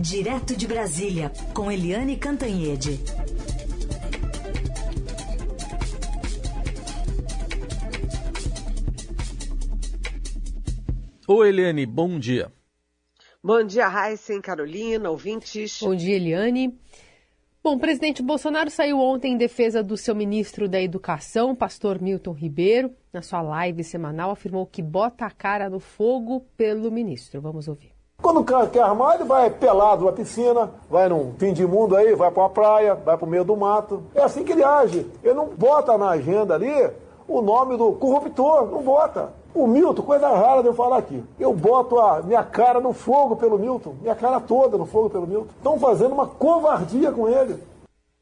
Direto de Brasília, com Eliane Cantanhede. Oi, Eliane, bom dia. Bom dia, Raíssen, Carolina, ouvintes. Bom dia, Eliane. Bom, o presidente Bolsonaro saiu ontem em defesa do seu ministro da Educação, pastor Milton Ribeiro. Na sua live semanal, afirmou que bota a cara no fogo pelo ministro. Vamos ouvir. Quando quer armar, ele vai pelado na piscina, vai num fim de mundo aí, vai para uma praia, vai para o meio do mato. É assim que ele age. Ele não bota na agenda ali o nome do corruptor, não bota. O Milton, coisa rara de eu falar aqui. Eu boto a minha cara no fogo pelo Milton, minha cara toda no fogo pelo Milton. Estão fazendo uma covardia com ele.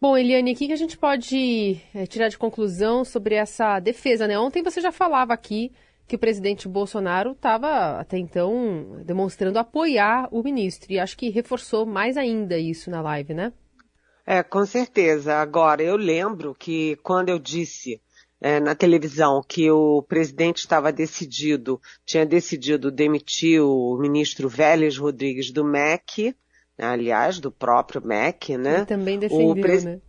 Bom, Eliane, o que a gente pode é, tirar de conclusão sobre essa defesa? Né? Ontem você já falava aqui que o presidente Bolsonaro estava até então demonstrando apoiar o ministro e acho que reforçou mais ainda isso na live, né? É, com certeza. Agora, eu lembro que quando eu disse é, na televisão que o presidente estava decidido, tinha decidido demitir o ministro Vélez Rodrigues do MEC, né, aliás, do próprio MEC, né? Ele também defendeu, o pres... né?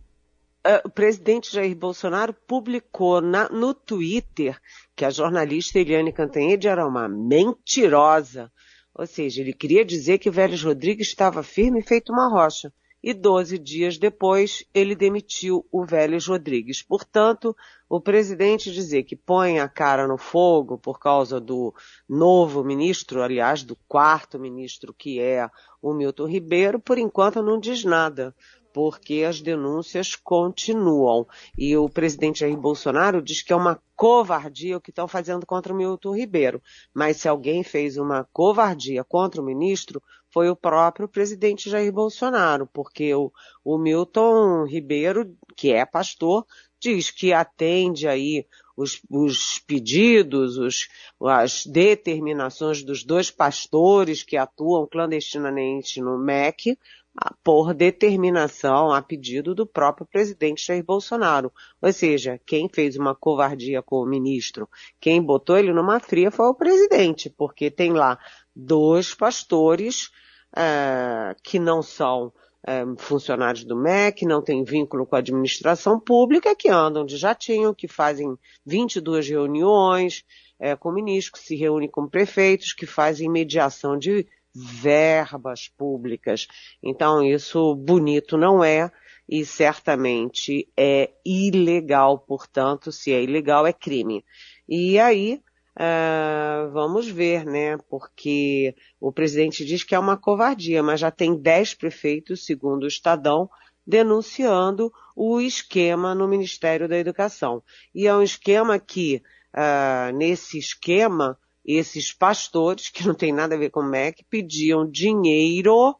O presidente Jair Bolsonaro publicou na, no Twitter que a jornalista Eliane Cantanhede era uma mentirosa. Ou seja, ele queria dizer que o Vélez Rodrigues estava firme feito uma rocha e 12 dias depois ele demitiu o Vélez Rodrigues. Portanto, o presidente dizer que põe a cara no fogo por causa do novo ministro, aliás, do quarto ministro que é o Milton Ribeiro, por enquanto não diz nada porque as denúncias continuam. E o presidente Jair Bolsonaro diz que é uma covardia o que estão fazendo contra o Milton Ribeiro. Mas se alguém fez uma covardia contra o ministro, foi o próprio presidente Jair Bolsonaro, porque o, o Milton Ribeiro, que é pastor, diz que atende aí os, os, pedidos, os, as determinações dos dois pastores que atuam clandestinamente no MEC, por determinação a pedido do próprio presidente Jair Bolsonaro. Ou seja, quem fez uma covardia com o ministro, quem botou ele numa fria foi o presidente, porque tem lá dois pastores é, que não são é, funcionários do MEC, não têm vínculo com a administração pública, que andam de jatinho, que fazem 22 reuniões é, com ministros, que se reúnem com prefeitos, que fazem mediação de verbas públicas. Então, isso bonito não é e certamente é ilegal, portanto, se é ilegal, é crime. E aí, uh, vamos ver, né? Porque o presidente diz que é uma covardia, mas já tem dez prefeitos, segundo o Estadão, denunciando o esquema no Ministério da Educação. E é um esquema que, uh, nesse esquema, esses pastores, que não tem nada a ver com o MEC, pediam dinheiro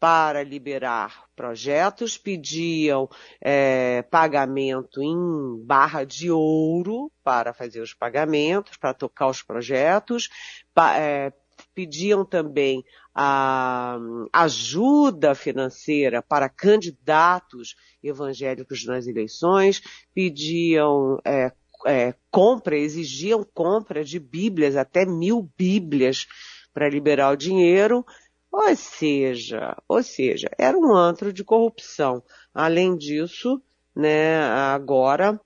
para liberar projetos, pediam é, pagamento em barra de ouro para fazer os pagamentos, para tocar os projetos, pa, é, pediam também a ajuda financeira para candidatos evangélicos nas eleições, pediam é, é, compra, exigiam compra de bíblias, até mil bíblias para liberar o dinheiro, ou seja, ou seja, era um antro de corrupção. Além disso, né, agora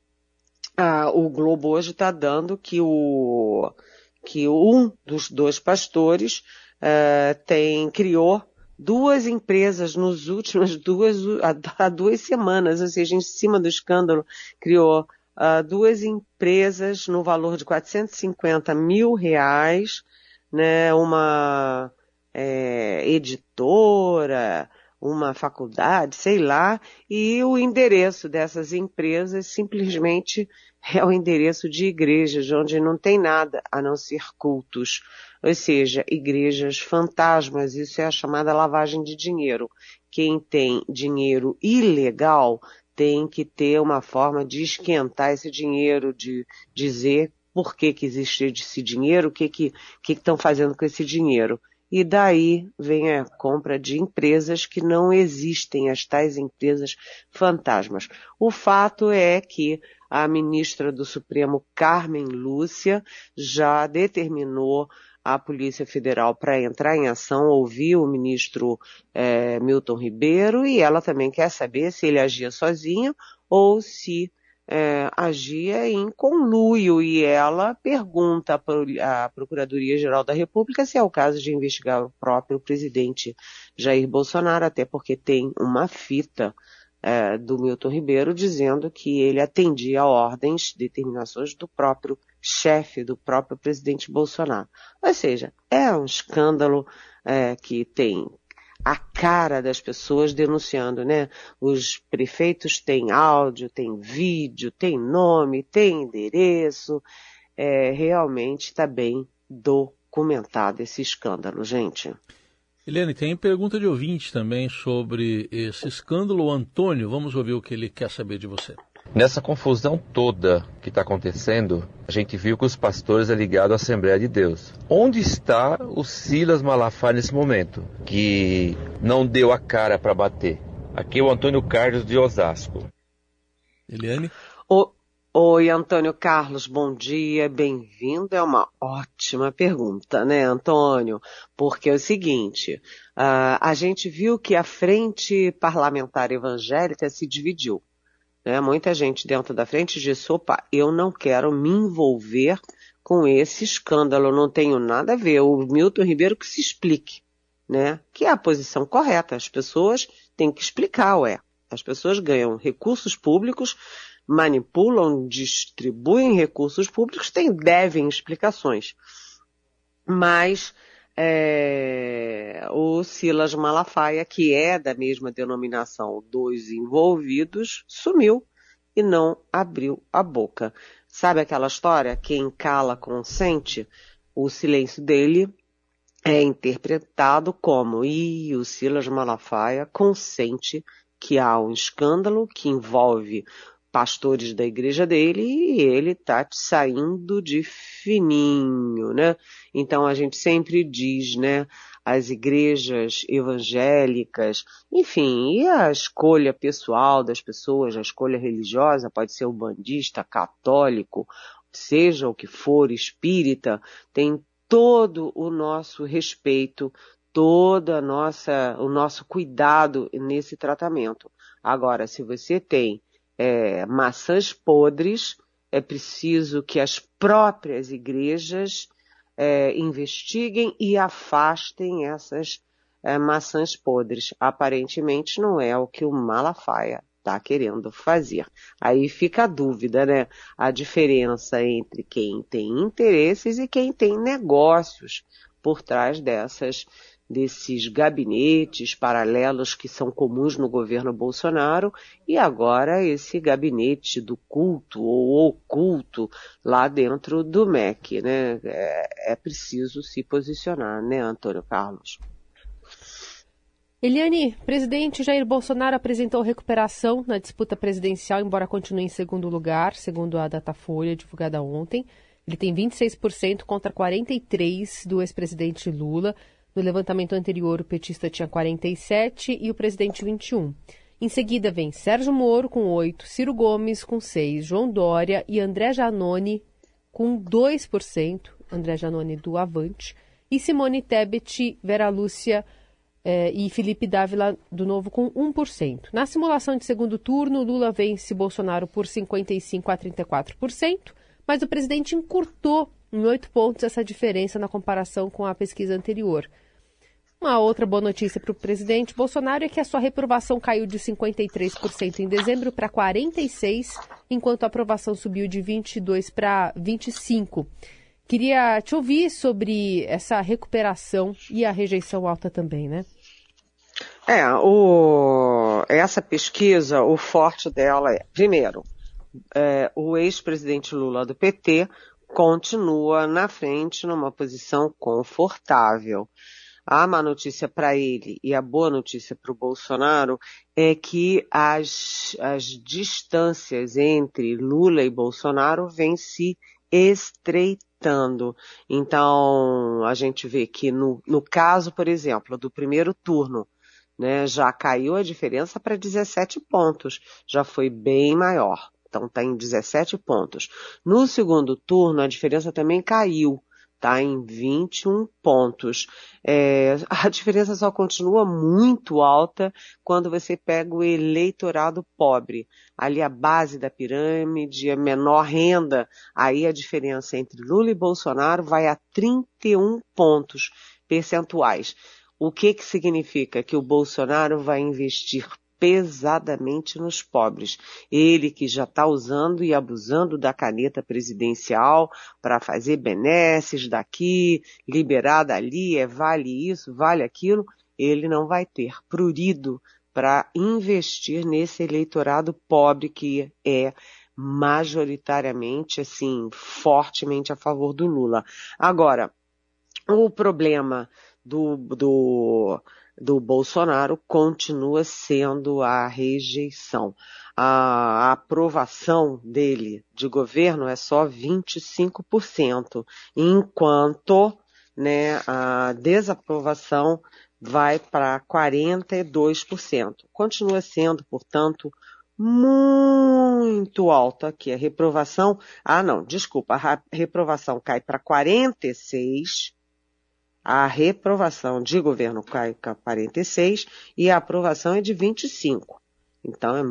a, o Globo hoje está dando que o que um dos dois pastores uh, tem criou duas empresas nos últimas duas há duas semanas, ou seja, em cima do escândalo criou uh, duas empresas no valor de 450 mil reais, né, uma é, editora, uma faculdade, sei lá, e o endereço dessas empresas simplesmente é o endereço de igrejas, onde não tem nada a não ser cultos, ou seja, igrejas fantasmas, isso é a chamada lavagem de dinheiro. Quem tem dinheiro ilegal tem que ter uma forma de esquentar esse dinheiro, de dizer por que, que existe esse dinheiro, o que que que estão fazendo com esse dinheiro. E daí vem a compra de empresas que não existem, as tais empresas fantasmas. O fato é que a ministra do Supremo, Carmen Lúcia, já determinou a Polícia Federal para entrar em ação, ouviu o ministro é, Milton Ribeiro e ela também quer saber se ele agia sozinho ou se é, agia em conluio. E ela pergunta à Procuradoria-Geral da República se é o caso de investigar o próprio presidente Jair Bolsonaro, até porque tem uma fita é, do Milton Ribeiro dizendo que ele atendia a ordens, determinações do próprio chefe, do próprio presidente Bolsonaro. Ou seja, é um escândalo é, que tem a cara das pessoas denunciando, né? Os prefeitos têm áudio, têm vídeo, têm nome, têm endereço. É, realmente está bem documentado esse escândalo, gente. Eliane, tem pergunta de ouvinte também sobre esse escândalo. Antônio, vamos ouvir o que ele quer saber de você. Nessa confusão toda que está acontecendo, a gente viu que os pastores é ligado à Assembleia de Deus. Onde está o Silas Malafaia nesse momento, que não deu a cara para bater? Aqui é o Antônio Carlos de Osasco. Eliane? O, Oi, Antônio Carlos, bom dia, bem-vindo. É uma ótima pergunta, né, Antônio? Porque é o seguinte, uh, a gente viu que a frente parlamentar evangélica se dividiu. Né? Muita gente dentro da frente disse, opa, eu não quero me envolver com esse escândalo, não tenho nada a ver. O Milton Ribeiro que se explique, né? Que é a posição correta. As pessoas têm que explicar, ué. As pessoas ganham recursos públicos manipulam, distribuem recursos públicos, têm, devem explicações. Mas é, o Silas Malafaia, que é da mesma denominação dos envolvidos, sumiu e não abriu a boca. Sabe aquela história? Quem cala consente? O silêncio dele é interpretado como e o Silas Malafaia consente que há um escândalo que envolve pastores da igreja dele e ele tá saindo de fininho, né? Então a gente sempre diz, né? As igrejas evangélicas, enfim, e a escolha pessoal das pessoas, a escolha religiosa, pode ser o bandista, católico, seja o que for, espírita, tem todo o nosso respeito, toda nossa, o nosso cuidado nesse tratamento. Agora, se você tem é, maçãs podres, é preciso que as próprias igrejas é, investiguem e afastem essas é, maçãs podres. Aparentemente não é o que o Malafaia está querendo fazer. Aí fica a dúvida, né? A diferença entre quem tem interesses e quem tem negócios por trás dessas desses gabinetes paralelos que são comuns no governo Bolsonaro e agora esse gabinete do culto ou oculto lá dentro do MEC, né? É, é preciso se posicionar, né, Antônio Carlos? Eliane, presidente Jair Bolsonaro apresentou recuperação na disputa presidencial, embora continue em segundo lugar, segundo a Datafolha divulgada ontem. Ele tem 26% contra 43% do ex-presidente Lula. No levantamento anterior, o petista tinha 47 e o presidente 21. Em seguida vem Sérgio Moro com 8, Ciro Gomes com 6, João Dória e André Janone com 2%, André Janone do Avante, e Simone Tebet, Vera Lúcia eh, e Felipe Dávila do Novo com 1%. Na simulação de segundo turno, Lula vence Bolsonaro por 55% a 34%, mas o presidente encurtou em 8 pontos essa diferença na comparação com a pesquisa anterior. Uma outra boa notícia para o presidente Bolsonaro é que a sua reprovação caiu de 53% em dezembro para 46%, enquanto a aprovação subiu de 22% para 25%. Queria te ouvir sobre essa recuperação e a rejeição alta também, né? É, o, essa pesquisa, o forte dela é, primeiro, é, o ex-presidente Lula do PT continua na frente numa posição confortável. A má notícia para ele e a boa notícia para o Bolsonaro é que as, as distâncias entre Lula e Bolsonaro vêm se estreitando. Então, a gente vê que no, no caso, por exemplo, do primeiro turno, né, já caiu a diferença para 17 pontos, já foi bem maior. Então está em 17 pontos. No segundo turno, a diferença também caiu está em 21 pontos. É, a diferença só continua muito alta quando você pega o eleitorado pobre. Ali a base da pirâmide, a menor renda, aí a diferença entre Lula e Bolsonaro vai a 31 pontos percentuais. O que que significa? Que o Bolsonaro vai investir pesadamente nos pobres. Ele que já está usando e abusando da caneta presidencial para fazer benesses daqui, liberar dali, é vale isso, vale aquilo, ele não vai ter prurido para investir nesse eleitorado pobre que é majoritariamente, assim, fortemente a favor do Lula. Agora, o problema do, do do Bolsonaro continua sendo a rejeição. A aprovação dele de governo é só 25%, enquanto né, a desaprovação vai para 42%. Continua sendo, portanto, muito alta aqui. A reprovação, ah não, desculpa, a reprovação cai para 46 a reprovação de governo cai para 46 e a aprovação é de 25. Então, é,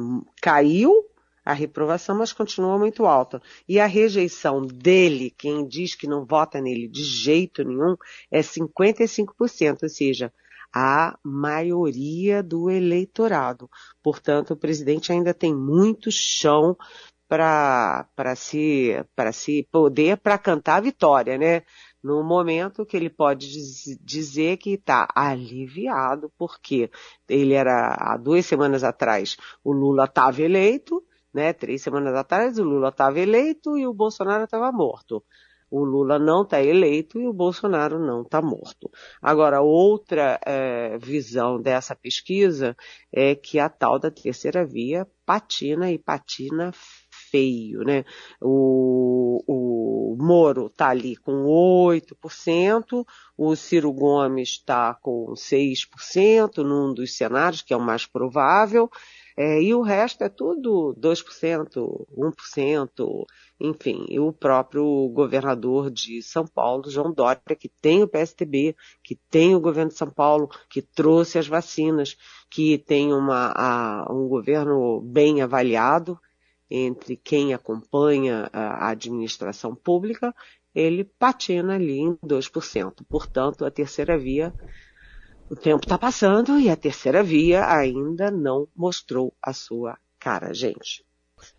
caiu a reprovação, mas continua muito alta. E a rejeição dele, quem diz que não vota nele de jeito nenhum, é 55%, ou seja, a maioria do eleitorado. Portanto, o presidente ainda tem muito chão para se, se poder para cantar a vitória, né? No momento que ele pode dizer que está aliviado, porque ele era, há duas semanas atrás, o Lula estava eleito, né? Três semanas atrás, o Lula estava eleito e o Bolsonaro estava morto. O Lula não está eleito e o Bolsonaro não está morto. Agora, outra é, visão dessa pesquisa é que a tal da terceira via patina e patina feio, né? O, o Moro está ali com 8%, o Ciro Gomes está com 6% num dos cenários, que é o mais provável, é, e o resto é tudo 2%, 1%, enfim, e o próprio governador de São Paulo, João Dória, que tem o PSTB, que tem o governo de São Paulo, que trouxe as vacinas, que tem uma, a, um governo bem avaliado, entre quem acompanha a administração pública, ele patina ali em 2%. Portanto, a terceira via, o tempo está passando e a terceira via ainda não mostrou a sua cara, gente.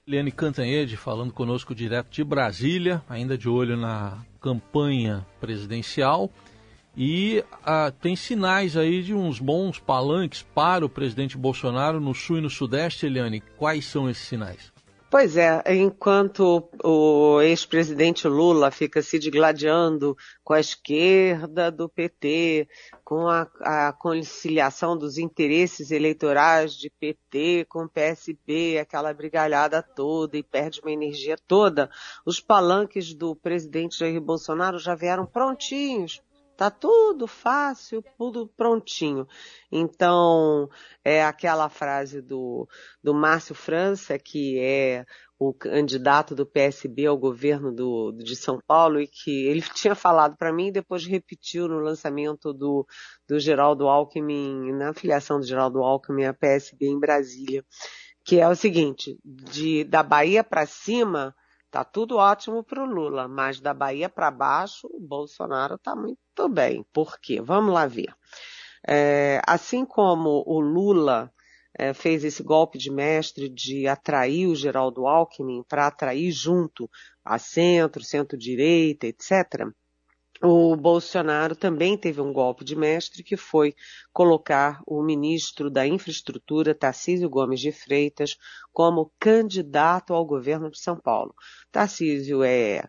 Eliane Cantanhede falando conosco direto de Brasília, ainda de olho na campanha presidencial. E ah, tem sinais aí de uns bons palanques para o presidente Bolsonaro no sul e no sudeste, Eliane. Quais são esses sinais? Pois é, enquanto o ex-presidente Lula fica se digladiando com a esquerda do PT, com a, a, conciliação dos interesses eleitorais de PT com PSB, aquela brigalhada toda e perde uma energia toda, os palanques do presidente Jair Bolsonaro já vieram prontinhos Tá tudo fácil, tudo prontinho. Então, é aquela frase do, do Márcio França, que é o candidato do PSB ao governo do, de São Paulo e que ele tinha falado para mim e depois repetiu no lançamento do, do Geraldo Alckmin, na filiação do Geraldo Alckmin à PSB em Brasília, que é o seguinte, de, da Bahia para cima, Tá tudo ótimo para o Lula, mas da Bahia para baixo, o Bolsonaro está muito bem. Por quê? Vamos lá ver. É, assim como o Lula é, fez esse golpe de mestre de atrair o Geraldo Alckmin para atrair junto a centro, centro-direita, etc., o Bolsonaro também teve um golpe de mestre que foi colocar o ministro da Infraestrutura, Tarcísio Gomes de Freitas, como candidato ao governo de São Paulo. Tarcísio é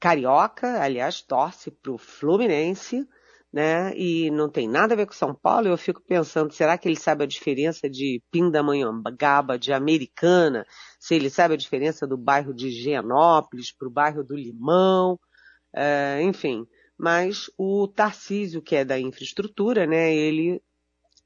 carioca, aliás, torce para o Fluminense, né? E não tem nada a ver com São Paulo. Eu fico pensando, será que ele sabe a diferença de Pindamonhangaba, de Americana? Se ele sabe a diferença do bairro de Higienópolis para o bairro do Limão? É, enfim, mas o Tarcísio, que é da infraestrutura, né, ele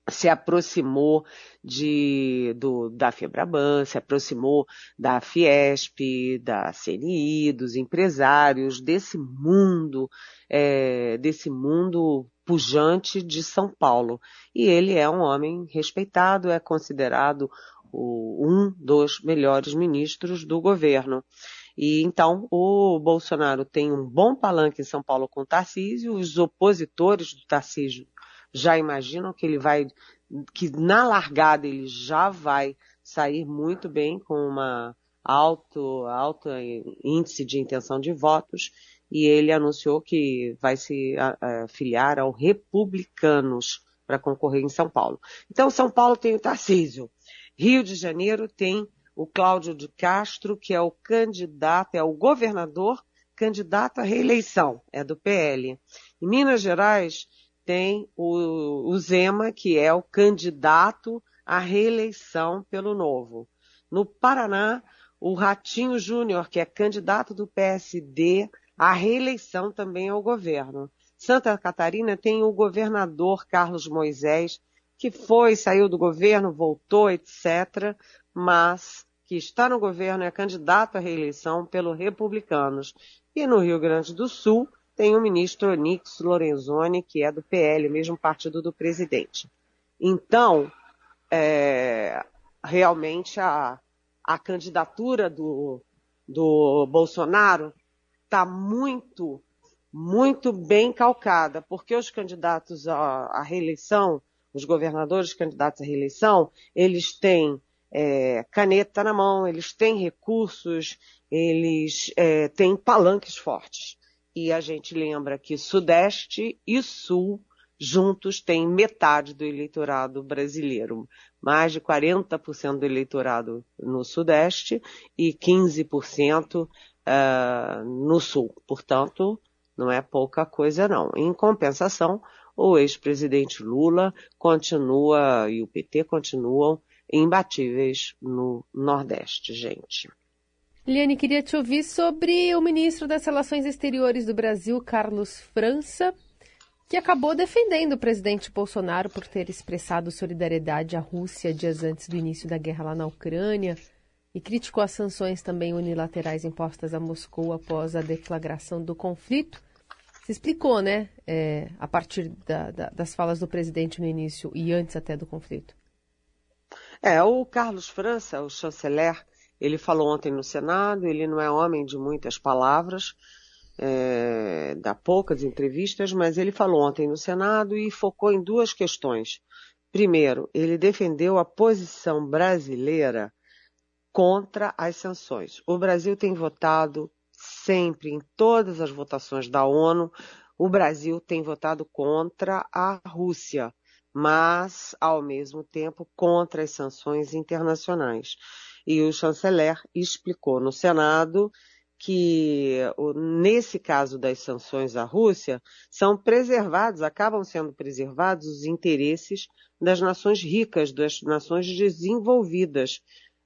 se aproximou de, do, da Febraban, se aproximou da Fiesp, da CNI, dos empresários, desse mundo, é, desse mundo pujante de São Paulo. E ele é um homem respeitado, é considerado o, um dos melhores ministros do governo. E então o Bolsonaro tem um bom palanque em São Paulo com o Tarcísio, os opositores do Tarcísio já imaginam que ele vai, que na largada ele já vai sair muito bem com uma alto, alto índice de intenção de votos e ele anunciou que vai se filiar ao Republicanos para concorrer em São Paulo. Então, São Paulo tem o Tarcísio. Rio de Janeiro tem o Cláudio de Castro, que é o candidato, é o governador candidato à reeleição, é do PL. Em Minas Gerais tem o, o Zema, que é o candidato à reeleição pelo Novo. No Paraná, o Ratinho Júnior, que é candidato do PSD à reeleição também ao governo. Santa Catarina tem o governador Carlos Moisés, que foi, saiu do governo, voltou, etc., mas que está no governo é candidato à reeleição pelo Republicanos. E no Rio Grande do Sul tem o ministro Onix Lorenzoni, que é do PL, mesmo partido do presidente. Então, é, realmente a, a candidatura do, do Bolsonaro está muito, muito bem calcada, porque os candidatos à, à reeleição, os governadores candidatos à reeleição, eles têm é, caneta na mão, eles têm recursos, eles é, têm palanques fortes. E a gente lembra que Sudeste e Sul juntos têm metade do eleitorado brasileiro. Mais de 40% do eleitorado no Sudeste e 15% uh, é, no Sul. Portanto, não é pouca coisa não. Em compensação, o ex-presidente Lula continua e o PT continuam imbatíveis no Nordeste, gente. Liane, queria te ouvir sobre o ministro das Relações Exteriores do Brasil, Carlos França, que acabou defendendo o presidente Bolsonaro por ter expressado solidariedade à Rússia dias antes do início da guerra lá na Ucrânia e criticou as sanções também unilaterais impostas a Moscou após a deflagração do conflito. Se explicou, né, é, a partir da, da, das falas do presidente no início e antes até do conflito. É, o Carlos França, o chanceler, ele falou ontem no Senado, ele não é homem de muitas palavras, é, dá poucas entrevistas, mas ele falou ontem no Senado e focou em duas questões. Primeiro, ele defendeu a posição brasileira contra as sanções. O Brasil tem votado sempre, em todas as votações da ONU, o Brasil tem votado contra a Rússia mas, ao mesmo tempo, contra as sanções internacionais. E o chanceler explicou no Senado que, nesse caso das sanções à Rússia, são preservados, acabam sendo preservados os interesses das nações ricas, das nações desenvolvidas.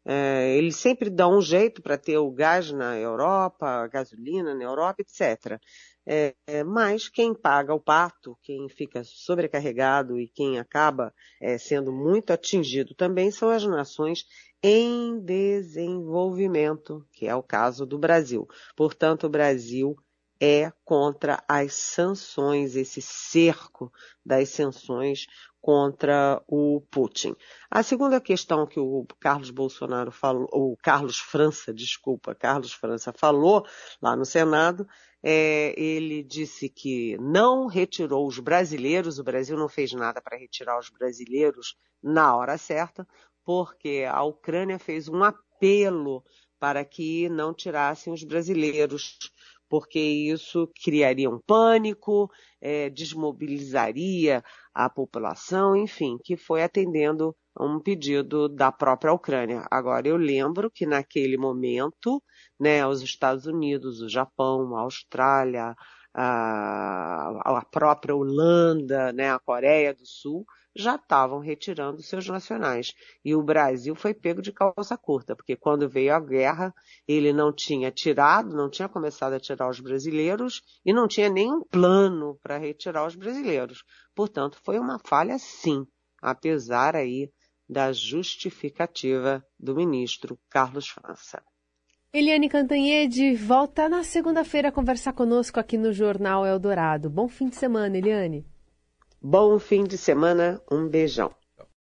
É, eles sempre dão um jeito para ter o gás na Europa, a gasolina na Europa, etc. É, mas quem paga o pato, quem fica sobrecarregado e quem acaba é, sendo muito atingido também são as nações em desenvolvimento, que é o caso do Brasil. Portanto, o Brasil é contra as sanções, esse cerco das sanções contra o Putin. A segunda questão que o Carlos Bolsonaro falou, o Carlos França, desculpa, Carlos França falou lá no Senado, é, ele disse que não retirou os brasileiros, o Brasil não fez nada para retirar os brasileiros na hora certa, porque a Ucrânia fez um apelo para que não tirassem os brasileiros porque isso criaria um pânico, é, desmobilizaria a população, enfim, que foi atendendo a um pedido da própria Ucrânia. Agora, eu lembro que naquele momento, né, os Estados Unidos, o Japão, a Austrália, a, a própria Holanda, né, a Coreia do Sul, já estavam retirando seus nacionais. E o Brasil foi pego de calça curta, porque quando veio a guerra, ele não tinha tirado, não tinha começado a tirar os brasileiros e não tinha nenhum plano para retirar os brasileiros. Portanto, foi uma falha sim apesar aí da justificativa do ministro Carlos França. Eliane Cantanhede volta na segunda-feira a conversar conosco aqui no Jornal Eldorado. Bom fim de semana, Eliane. Bom fim de semana, um beijão.